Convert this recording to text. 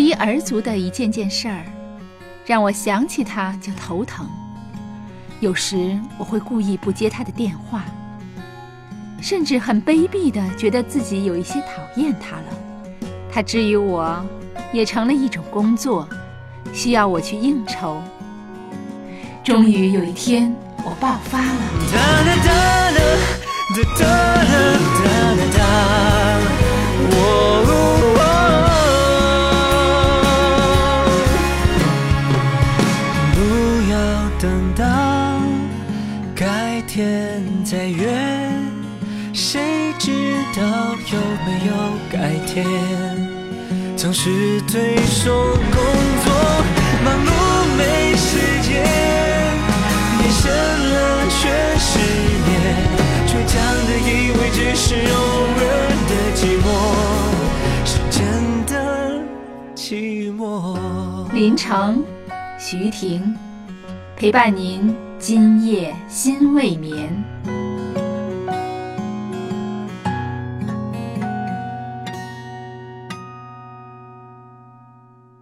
一而足的一件件事儿，让我想起他就头疼。有时我会故意不接他的电话，甚至很卑鄙的觉得自己有一些讨厌他了。他至于我，也成了一种工作，需要我去应酬。终于有一天，我爆发了。要等到改天再约，谁知道有没有改天总是推手工作忙碌没时间，夜深了却失眠，倔强的以为只是偶尔的寂寞，是真的寂寞。林城，徐婷，陪伴您今夜心未眠。